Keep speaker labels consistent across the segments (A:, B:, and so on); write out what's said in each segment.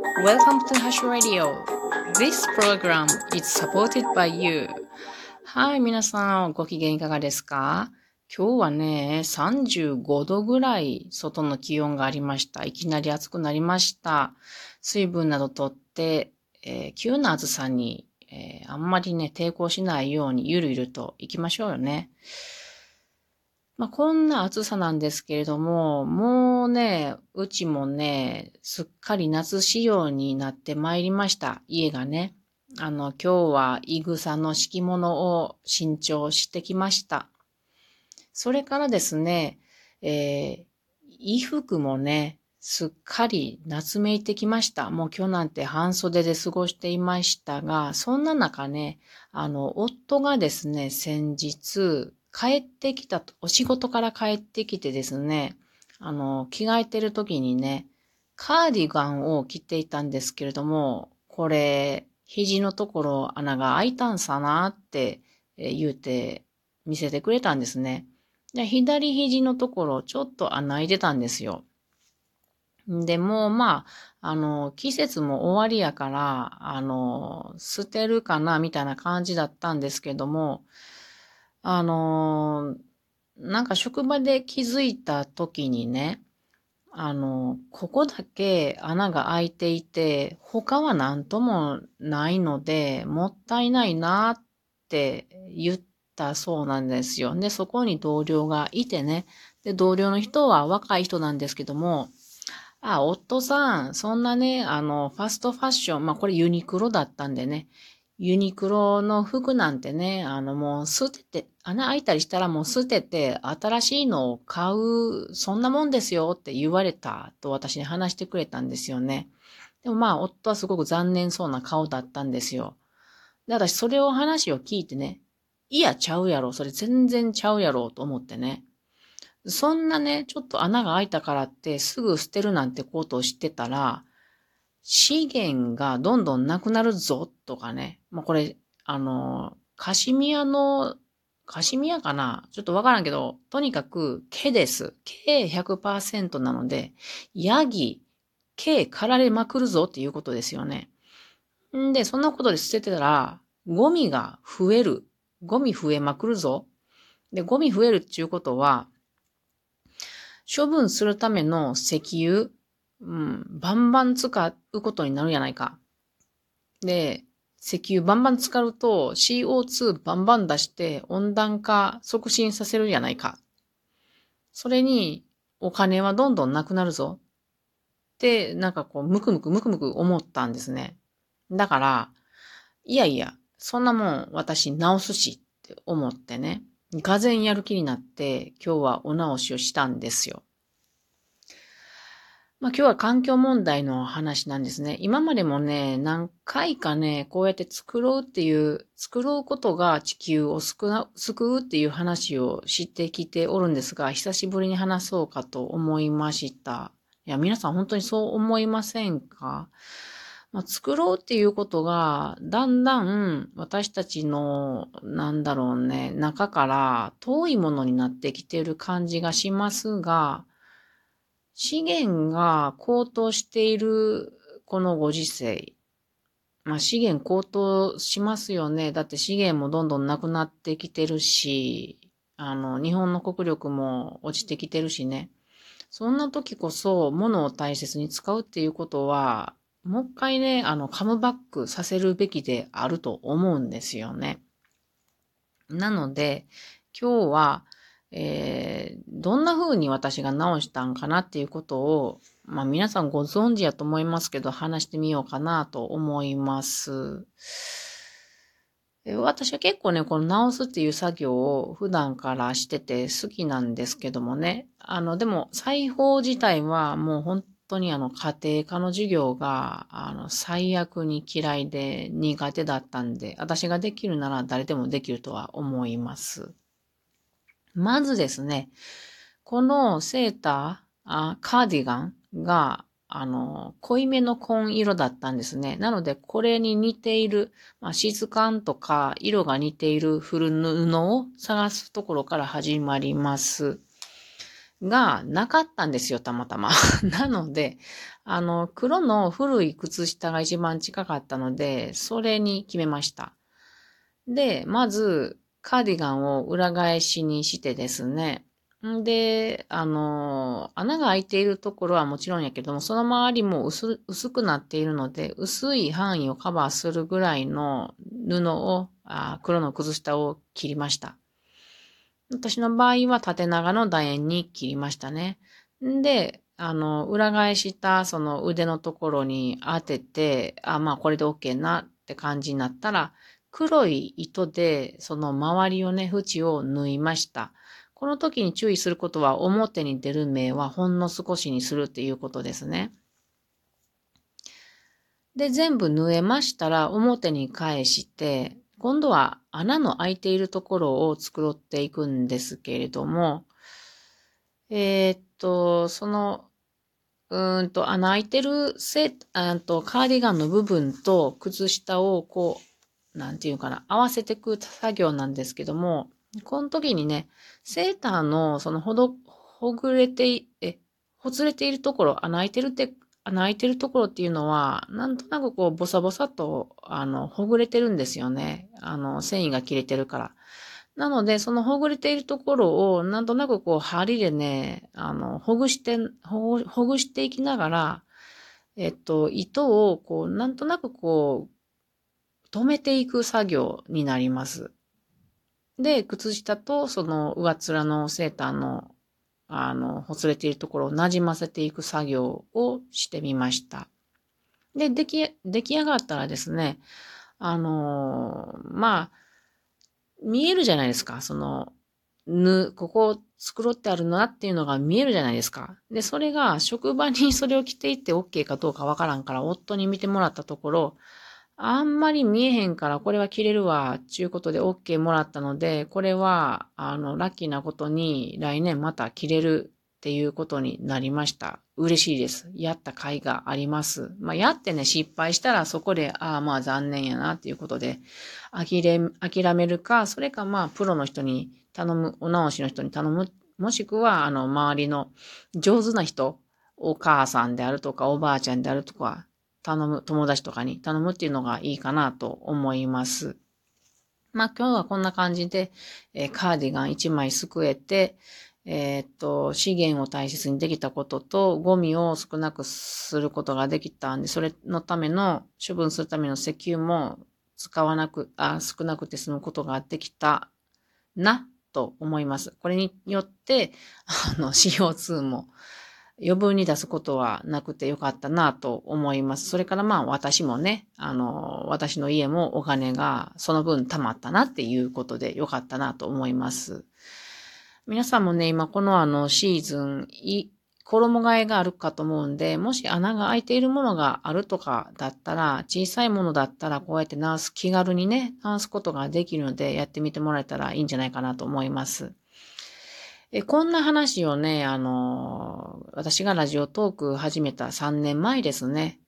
A: Welcome to Hash Radio. This program is supported by you. はい、皆さん、ご機嫌いかがですか？今日はね、35度ぐらい外の気温がありました。いきなり暑くなりました。水分などとって、えー、急な暑さに、えー、あんまりね、抵抗しないようにゆるゆると行きましょうよね。まあ、こんな暑さなんですけれども、もうね、うちもね、すっかり夏仕様になってまいりました。家がね。あの、今日はイグサの敷物を新調してきました。それからですね、えー、衣服もね、すっかり夏めいてきました。もう今日なんて半袖で過ごしていましたが、そんな中ね、あの、夫がですね、先日、帰ってきたと、お仕事から帰ってきてですね、あの、着替えてる時にね、カーディガンを着ていたんですけれども、これ、肘のところ穴が開いたんさなって言うて見せてくれたんですね。で左肘のところちょっと穴開いてたんですよ。でも、まあ、あの、季節も終わりやから、あの、捨てるかな、みたいな感じだったんですけども、あのなんか職場で気づいた時にね、あの、ここだけ穴が開いていて、他は何ともないので、もったいないなって言ったそうなんですよ。で、そこに同僚がいてね、で、同僚の人は若い人なんですけども、あ、夫さん、そんなね、あの、ファストファッション、まあこれユニクロだったんでね、ユニクロの服なんてね、あのもう捨てて、穴開いたりしたらもう捨てて新しいのを買う、そんなもんですよって言われたと私に話してくれたんですよね。でもまあ夫はすごく残念そうな顔だったんですよ。で、私それを話を聞いてね、いやちゃうやろ、それ全然ちゃうやろと思ってね。そんなね、ちょっと穴が開いたからってすぐ捨てるなんてことを知ってたら、資源がどんどんなくなるぞとかね。まあ、これ、あの、カシミヤの、カシミヤかな？ちょっとわからんけど、とにかく毛です。毛100%なので、ヤギ、毛刈られまくるぞっていうことですよね。んで、そんなことで捨ててたら、ゴミが増える。ゴミ増えまくるぞ。で、ゴミ増えるっていうことは、処分するための石油、うん、バンバン使うことになるやないか。で、石油バンバン使うと CO2 バンバン出して温暖化促進させるやないか。それにお金はどんどんなくなるぞ。って、なんかこう、ムクムクムクムク思ったんですね。だから、いやいや、そんなもん私直すしって思ってね、がぜんやる気になって今日はお直しをしたんですよ。まあ今日は環境問題の話なんですね。今までもね、何回かね、こうやって作ろうっていう、作ろうことが地球を救うっていう話を知ってきておるんですが、久しぶりに話そうかと思いました。いや、皆さん本当にそう思いませんか？まあ、作ろうっていうことが、だんだん私たちの、なんだろうね、中から遠いものになってきてる感じがしますが、資源が高騰しているこのご時世、まあ資源高騰しますよね。だって資源もどんどんなくなってきてるし、あの、日本の国力も落ちてきてるしね。そんな時こそ物を大切に使うっていうことは、もう一回ね、あの、カムバックさせるべきであると思うんですよね。なので、今日は、えー、どんな風に私が直したんかなっていうことを、まあ皆さんご存知やと思いますけど、話してみようかなと思います。私は結構ね、この直すっていう作業を普段からしてて好きなんですけどもね。あの、でも裁縫自体はもう本当にあの家庭科の授業があの最悪に嫌いで苦手だったんで、私ができるなら誰でもできるとは思います。まずですね、このセーター、あカーディガンが、あの、濃いめの紺色だったんですね。なので、これに似ている、まあ、質感とか色が似ている古布を探すところから始まります。がなかったんですよ、たまたま。なので、あの、黒の古い靴下が一番近かったので、それに決めました。で、まず、カーディガンを裏返しにしてですね、んで、あの、穴が開いているところはもちろんやけども、その周りも薄くなっているので、薄い範囲をカバーするぐらいの布を、あ黒の靴下を切りました。私の場合は縦長の楕円に切りましたね。んで、あの、裏返したその腕のところに当てて、あ、まあこれで OK なって感じになったら、黒い糸でその周りをね、縁を縫いました。この時に注意することは表に出る目はほんの少しにするっていうことですね。で、全部縫えましたら表に返して、今度は穴の開いているところを作っていくんですけれども、えー、っと、その、うんと、穴開いてるセあとカーディガンの部分と靴下をこう、なんていうかな、合わせてく作業なんですけども、この時にね、セーターのそのほど、ほぐれて、え、ほつれているところ、穴開いてるって、穴開いてるところっていうのは、なんとなくこう、ボサボサと、あの、ほぐれてるんですよね。あの、繊維が切れてるから。なので、そのほぐれているところを、なんとなくこう、針でね、あの、ほぐして、ほぐほぐしていきながら、えっと、糸を、こう、なんとなくこう、止めていく作業になります。で、靴下とその上面のセーターの、あの、ほつれているところを馴染ませていく作業をしてみました。で、出来、出来上がったらですね、あのまあ、見えるじゃないですか。その、ぬ、ここ作ってあるなっていうのが見えるじゃないですか。で、それが職場にそれを着ていって OK かどうかわからんから、夫に見てもらったところ、あんまり見えへんから、これは着れるわ、ちゅうことで OK もらったので、これは、あの、ラッキーなことに来年また着れるっていうことになりました。嬉しいです。やった甲斐があります。まあ、やってね、失敗したらそこで、ああ、まあ残念やなっていうことで、諦めるか、それかまあ、プロの人に頼む、お直しの人に頼む、もしくは、あの、周りの上手な人、お母さんであるとか、おばあちゃんであるとか、頼む、友達とかに頼むっていうのがいいかなと思います。まあ今日はこんな感じで、えー、カーディガン1枚すくえて、えー、っと、資源を大切にできたことと、ゴミを少なくすることができたんで、それのための、処分するための石油も使わなく、あ少なくて済むことができたな、と思います。これによって、あの、CO2 も、余分に出すことはなくてよかったなと思います。それからまあ私もね、あの、私の家もお金がその分貯まったなっていうことでよかったなと思います。皆さんもね、今このあのシーズン、衣替えがあるかと思うんで、もし穴が開いているものがあるとかだったら、小さいものだったらこうやって直す、気軽にね、直すことができるので、やってみてもらえたらいいんじゃないかなと思います。えこんな話をね、あの、私がラジオトーク始めた3年前ですね。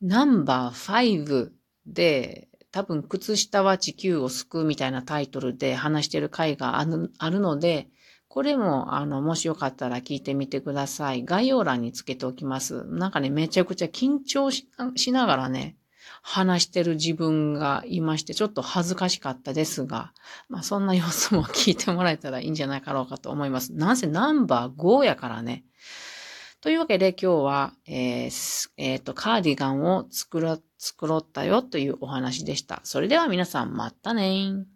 A: ナンバー5で、多分、靴下は地球を救うみたいなタイトルで話してる回があるあるので、これも、あの、もしよかったら聞いてみてください。概要欄につけておきます。なんかね、めちゃくちゃ緊張しながらね、話してる自分がいまして、ちょっと恥ずかしかったですが、まあそんな様子も聞いてもらえたらいいんじゃないかろうかと思います。なんせナンバー5やからね。というわけで今日は、えー、えっ、ー、と、カーディガンを作ろ、作ろったよというお話でした。それでは皆さんまたね